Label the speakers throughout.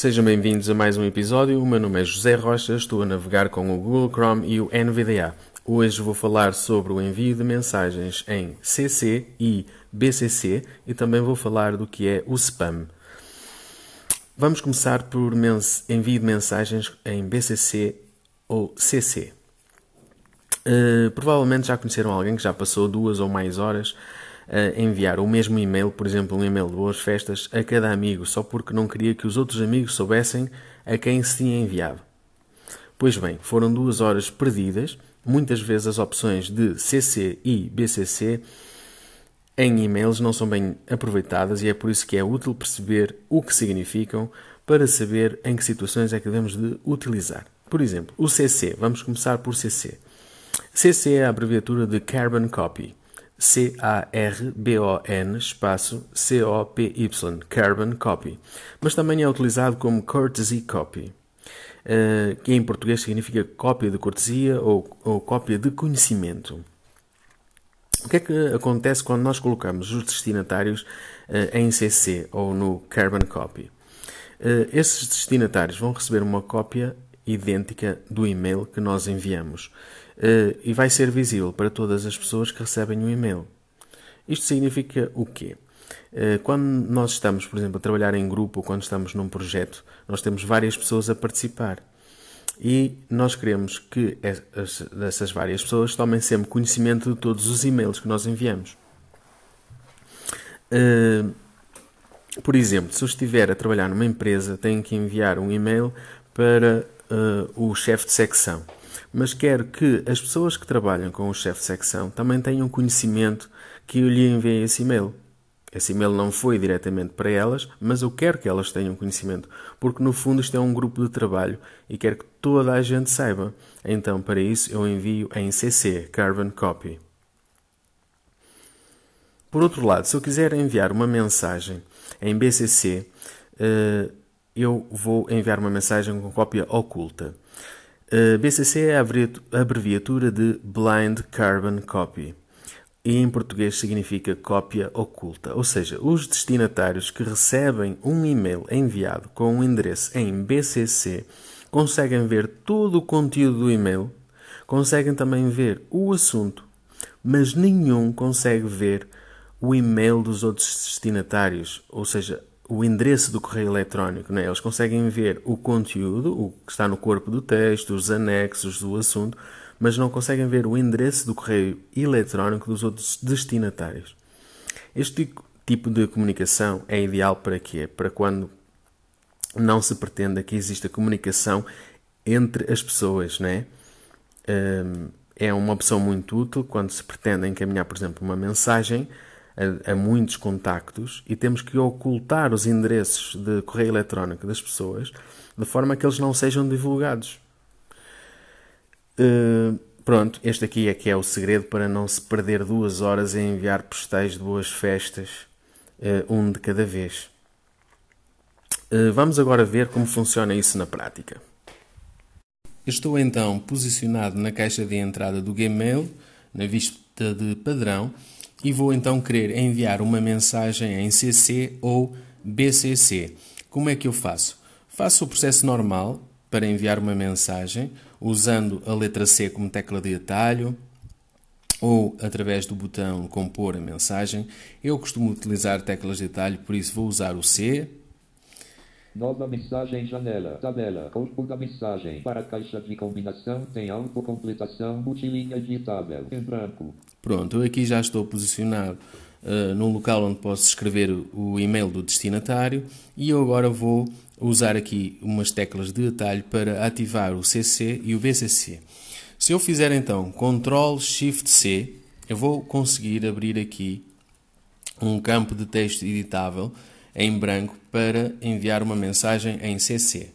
Speaker 1: Sejam bem-vindos a mais um episódio. O meu nome é José Rocha, estou a navegar com o Google Chrome e o NVDA. Hoje vou falar sobre o envio de mensagens em CC e BCC e também vou falar do que é o spam. Vamos começar por envio de mensagens em BCC ou CC. Uh, provavelmente já conheceram alguém que já passou duas ou mais horas a enviar o mesmo e-mail, por exemplo, um e-mail de boas festas, a cada amigo, só porque não queria que os outros amigos soubessem a quem se tinha enviado. Pois bem, foram duas horas perdidas, muitas vezes as opções de CC e BCC em e-mails não são bem aproveitadas e é por isso que é útil perceber o que significam para saber em que situações é que devemos de utilizar. Por exemplo, o CC. Vamos começar por CC. CC é a abreviatura de Carbon Copy. C-A-R-B-O-N espaço C-O-P-Y, Carbon Copy. Mas também é utilizado como Courtesy Copy, uh, que em português significa cópia de cortesia ou, ou cópia de conhecimento. O que é que acontece quando nós colocamos os destinatários uh, em CC ou no Carbon Copy? Uh, esses destinatários vão receber uma cópia idêntica do e-mail que nós enviamos e vai ser visível para todas as pessoas que recebem o e-mail. Isto significa o quê? Uh, quando nós estamos, por exemplo, a trabalhar em grupo ou quando estamos num projeto, nós temos várias pessoas a participar. E nós queremos que essas várias pessoas tomem sempre conhecimento de todos os e-mails que nós enviamos. Uh, por exemplo, se eu estiver a trabalhar numa empresa, tenho que enviar um e-mail para o chefe de secção mas quero que as pessoas que trabalham com o chefe de secção também tenham conhecimento que eu lhe enviei esse e-mail. Esse e-mail não foi diretamente para elas, mas eu quero que elas tenham conhecimento, porque no fundo isto é um grupo de trabalho e quero que toda a gente saiba. Então, para isso, eu envio em CC, Carbon Copy. Por outro lado, se eu quiser enviar uma mensagem em BCC, eh, eu vou enviar uma mensagem com cópia oculta. BCC é a abreviatura de Blind Carbon Copy e em português significa cópia oculta, ou seja, os destinatários que recebem um e-mail enviado com um endereço em BCC conseguem ver todo o conteúdo do e-mail, conseguem também ver o assunto, mas nenhum consegue ver o e-mail dos outros destinatários, ou seja, o endereço do correio eletrónico. Né? Eles conseguem ver o conteúdo, o que está no corpo do texto, os anexos do assunto, mas não conseguem ver o endereço do correio eletrónico dos outros destinatários. Este tipo de comunicação é ideal para quê? Para quando não se pretenda que exista comunicação entre as pessoas, né? É uma opção muito útil quando se pretende encaminhar, por exemplo, uma mensagem a, a, muitos contactos e temos que ocultar os endereços de correio eletrónico das pessoas de forma que eles não sejam divulgados. Uh, pronto, este aqui é que é o segredo para não se perder duas horas em enviar postais de boas festas, uh, um de cada vez. Uh, vamos agora ver como funciona isso na prática. Estou então posicionado na caixa de entrada do Gmail, na vista de padrão, e vou então querer enviar uma mensagem em CC ou BCC. Como é que eu faço? Faço o processo normal para enviar uma mensagem usando a letra C como tecla de atalho ou através do botão compor a mensagem. Eu costumo utilizar teclas de atalho, por isso vou usar o C,
Speaker 2: Nova mensagem janela. Tabela. Corpo da mensagem. Para caixa de combinação tem autocompletação multilinha digitável. Em branco.
Speaker 1: Pronto, eu aqui já estou posicionado uh, num local onde posso escrever o e-mail do destinatário e eu agora vou usar aqui umas teclas de atalho para ativar o CC e o BCC. Se eu fizer então Ctrl Shift C, eu vou conseguir abrir aqui um campo de texto editável em branco para enviar uma mensagem em CC.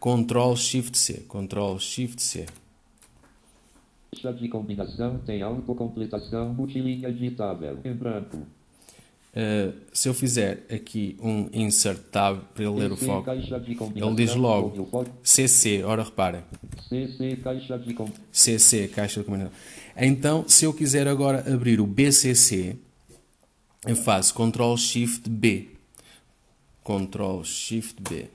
Speaker 1: Ctrl Shift C, Ctrl Shift C.
Speaker 2: Caixa de combinação tem autocompletação multilinha digitável em branco.
Speaker 1: Uh, se eu fizer aqui um insert tab para ele ler o foco, ele diz logo CC, ora reparem.
Speaker 2: CC caixa de
Speaker 1: CC caixa de combinação. Então, se eu quiser agora abrir o BCC, eu faço Ctrl Shift B Ctrl Shift B.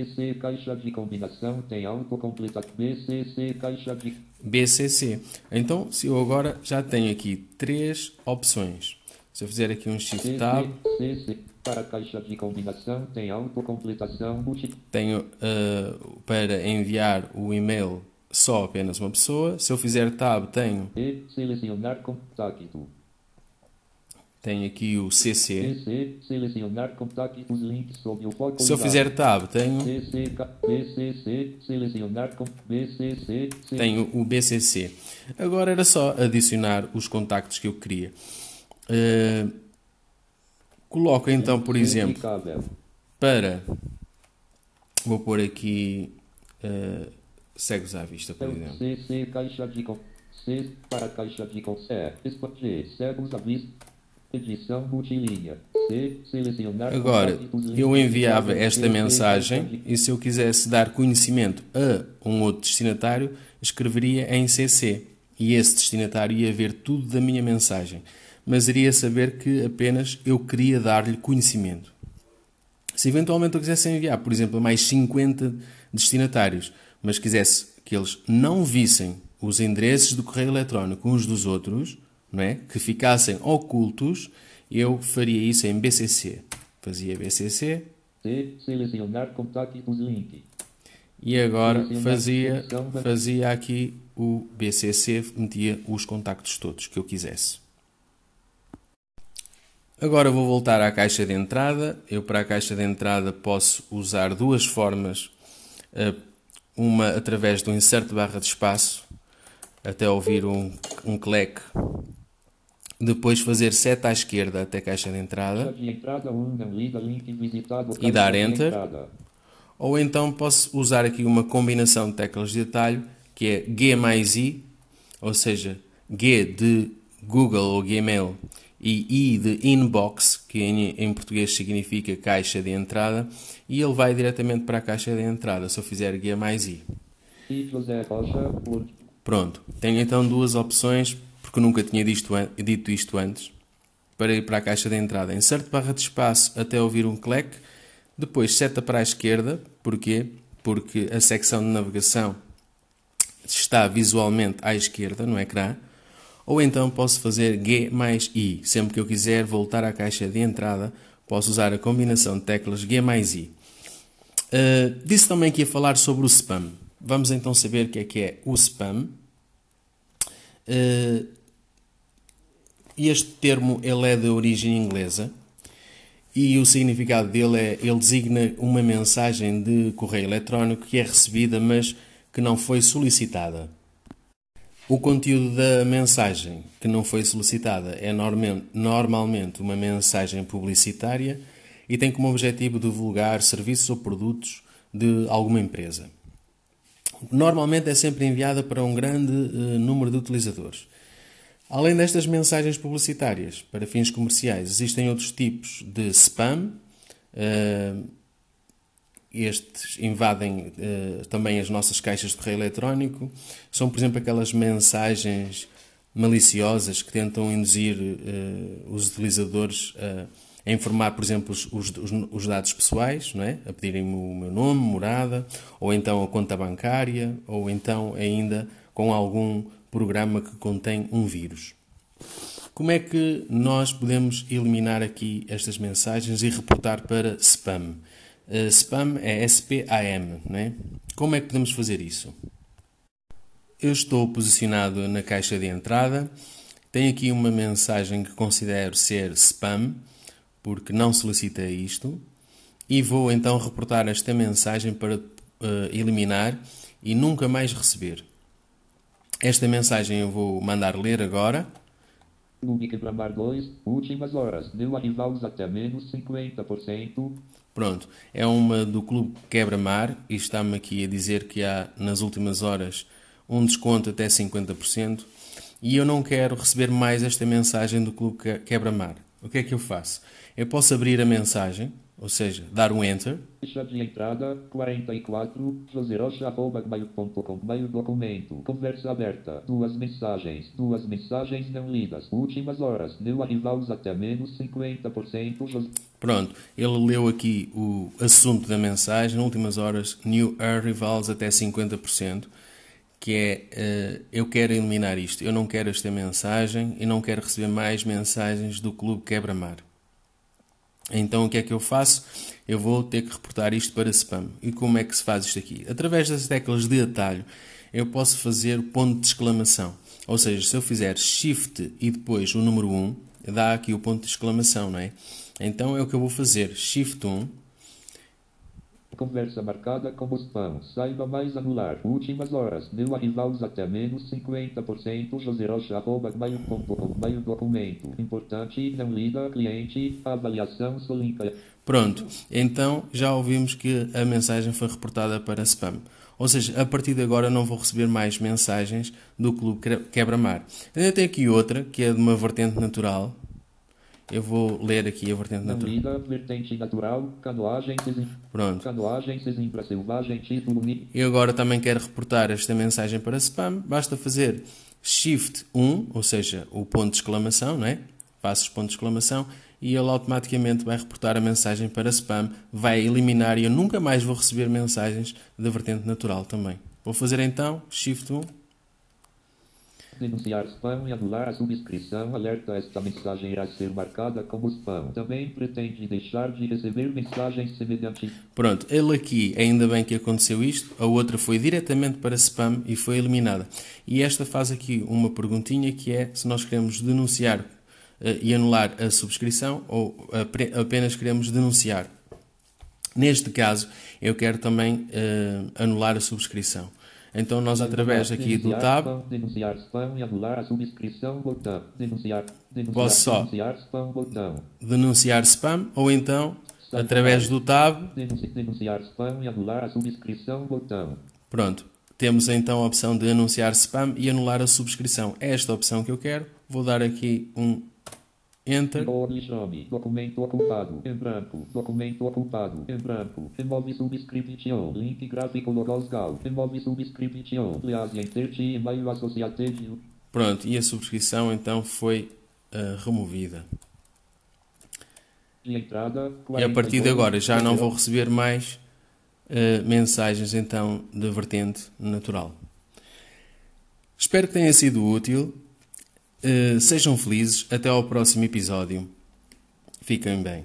Speaker 2: EC caixa de combinação tem autocompleta. BCC caixa de
Speaker 1: BCC. Então, se eu agora já tenho aqui três opções. Se eu fizer aqui um Shift Tab,
Speaker 2: CC, para caixa de combinação tem autocompletação.
Speaker 1: Tenho uh, para enviar o e-mail só apenas uma pessoa. Se eu fizer Tab, tenho,
Speaker 2: E selecionar contacto.
Speaker 1: Tenho aqui o CC.
Speaker 2: CC selecionar contactos links sob o foco.
Speaker 1: Se eu fizer Tab, tenho,
Speaker 2: CC ca- BCC selecionar com BCC C-
Speaker 1: tenho o BCC. Agora era só adicionar os contactos que eu queria. Uh, coloco então, por exemplo, para. Vou pôr aqui. Uh, cegos à vista, por exemplo.
Speaker 2: CC caixa de C para caixa de expandir cegos à vista edição multilinha C selecionar
Speaker 1: Agora, eu enviava esta mensagem e se eu quisesse dar conhecimento a um outro destinatário, escreveria em CC e esse destinatário ia ver tudo da minha mensagem, mas iria saber que apenas eu queria dar-lhe conhecimento. Se eventualmente eu quisesse enviar, por exemplo, a mais 50 destinatários, mas quisesse que eles não vissem os endereços do correio eletrónico uns dos outros, não é? que ficassem ocultos, eu faria isso em BCC. Fazia BCC
Speaker 2: C selecionar contactos link
Speaker 1: e agora fazia, fazia aqui o BCC, metia os contactos todos que eu quisesse. Agora vou voltar à caixa de entrada. Eu para a caixa de entrada posso usar duas formas. eh, Uma através do insert barra de espaço, até ouvir um, um clack. Depois fazer seta à esquerda até a caixa de entrada.
Speaker 2: Caixa de entrada 1 não lida link visitado
Speaker 1: E dar enter. Ou então posso usar aqui uma combinação de teclas de atalho que é G mais I, ou seja, G de Google ou Gmail e I de Inbox, que em, em português significa caixa de entrada, e ele vai diretamente para a caixa de entrada se eu fizer G mais I. Pronto, tenho então duas opções, porque nunca tinha dito, isto antes, para ir para a caixa de entrada. Insert barra de espaço até ouvir um clack, depois seta para a esquerda, porquê? Porque a secção de navegação está visualmente à esquerda no ecrã, ou então posso fazer G mais I. Sempre que eu quiser voltar à caixa de entrada, posso usar a combinação de teclas G mais I. Uh, disse também que ia falar sobre o spam. Vamos então saber o que é que é o spam. Uh, este termo ele é de origem inglesa e o significado dele é ele designa uma mensagem de correio eletrónico que é recebida mas que não foi solicitada. O conteúdo da mensagem que não foi solicitada é normalmente uma mensagem publicitária e tem como objetivo divulgar serviços ou produtos de alguma empresa. Normalmente é sempre enviada para um grande eh, número de utilizadores. Além destas mensagens publicitárias para fins comerciais, existem outros tipos de spam. eh, estes invadem eh, também as nossas caixas de correio eletrónico. São, por exemplo, aquelas mensagens maliciosas que tentam induzir eh, os utilizadores a, informar, por exemplo, os, os, os dados pessoais, não é? a pedirem o meu nome, morada, ou então a conta bancária, ou então ainda com algum programa que contém um vírus. Como é que nós podemos eliminar aqui estas mensagens e reportar para spam? Uh, spam é S-P-A-M, não é? Como é que podemos fazer isso? Eu estou posicionado na caixa de entrada, tenho aqui uma mensagem que considero ser spam, porque não solicita isto, e vou então reportar esta mensagem para uh, eliminar e nunca mais receber. Esta mensagem eu vou mandar ler agora.
Speaker 2: Nubic Bramar 2, últimas horas. New arrivals até menos 50%.
Speaker 1: Pronto, é uma do Clube Quebra-Mar e está-me aqui a dizer que há nas últimas horas um desconto até 50% e eu não quero receber mais esta mensagem do Clube Quebra-Mar. O que é que eu faço? Eu posso abrir a mensagem ou seja, dar um Enter.
Speaker 2: Ficha de entrada 44, joserocha.gmail.com Mail documento, conversa aberta, duas mensagens, duas mensagens não lidas, últimas horas, new arrivals até menos 50%, Jos...
Speaker 1: Pronto, ele leu aqui o assunto da mensagem, últimas horas, new arrivals até 50%, que é, uh, eu quero eliminar isto, eu não quero esta mensagem e não quero receber mais mensagens do Clube Quebra-Mar. Então o que é que eu faço? Eu vou ter que reportar isto para spam. E como é que se faz isto aqui? Através das teclas de atalho, eu posso fazer ponto de exclamação. Ou seja, se eu fizer Shift e depois o número 1, dá aqui o ponto de exclamação, não é? Então é o que eu vou fazer. Shift 1,
Speaker 2: Conversa marcada spam. Saiba mais anular. Últimas horas. New arrivals até menos 50%. joserocha.mail.com Mail documento. Importante. Não lida. Cliente. Avaliação solinka.
Speaker 1: Pronto. Então já ouvimos que a mensagem foi reportada para spam. Ou seja, a partir de agora não vou receber mais mensagens do Clube Quebra-Mar. Ainda tem aqui outra, que é de uma vertente natural, eu vou ler aqui a vertente natural.
Speaker 2: Vertente natural. Canoagem.
Speaker 1: Pronto.
Speaker 2: Canoagem. Sesimbra selvagem. Título.
Speaker 1: Eu agora também quero reportar esta mensagem para spam. Basta fazer Shift 1, ou seja, o ponto de exclamação, não é? Faço ponto de exclamação e ele automaticamente vai reportar a mensagem para spam, vai eliminar e eu nunca mais vou receber mensagens da vertente natural também. Vou fazer então Shift 1.
Speaker 2: Denunciar spam e anular a subscrição. Alerta: esta mensagem irá ser marcada como spam. Também pretende deixar de receber mensagens semelhantes.
Speaker 1: Pronto, ele aqui, ainda bem que aconteceu isto, a outra foi diretamente para spam e foi eliminada. E esta faz aqui uma perguntinha que é se nós queremos denunciar eh, e anular a subscrição ou apenas queremos denunciar. Neste caso, eu quero também eh, anular a subscrição. Então nós através aqui do tab. Posso só.
Speaker 2: Denunciar spam.
Speaker 1: Ou então através do tab,
Speaker 2: Denunci- Denunciar spam e anular a subscrição. Botão.
Speaker 1: pronto. Temos então a opção de anunciar spam e anular a subscrição. É esta opção que eu quero. Vou dar aqui um Enter.
Speaker 2: Orixame. Documento ocupado. Em branco. Documento ocupado. Em branco. Remove subscription. Link gráfico logosgal. Remove subscription. Please enter e-mail associated.
Speaker 1: Pronto, e a subscrição então foi ah, removida.
Speaker 2: De entrada.
Speaker 1: E a partir de agora já não vou receber mais ah, mensagens então da vertente natural. Espero que tenha sido útil. Ah, sejam felizes. Até ao próximo episódio. Fiquem bem.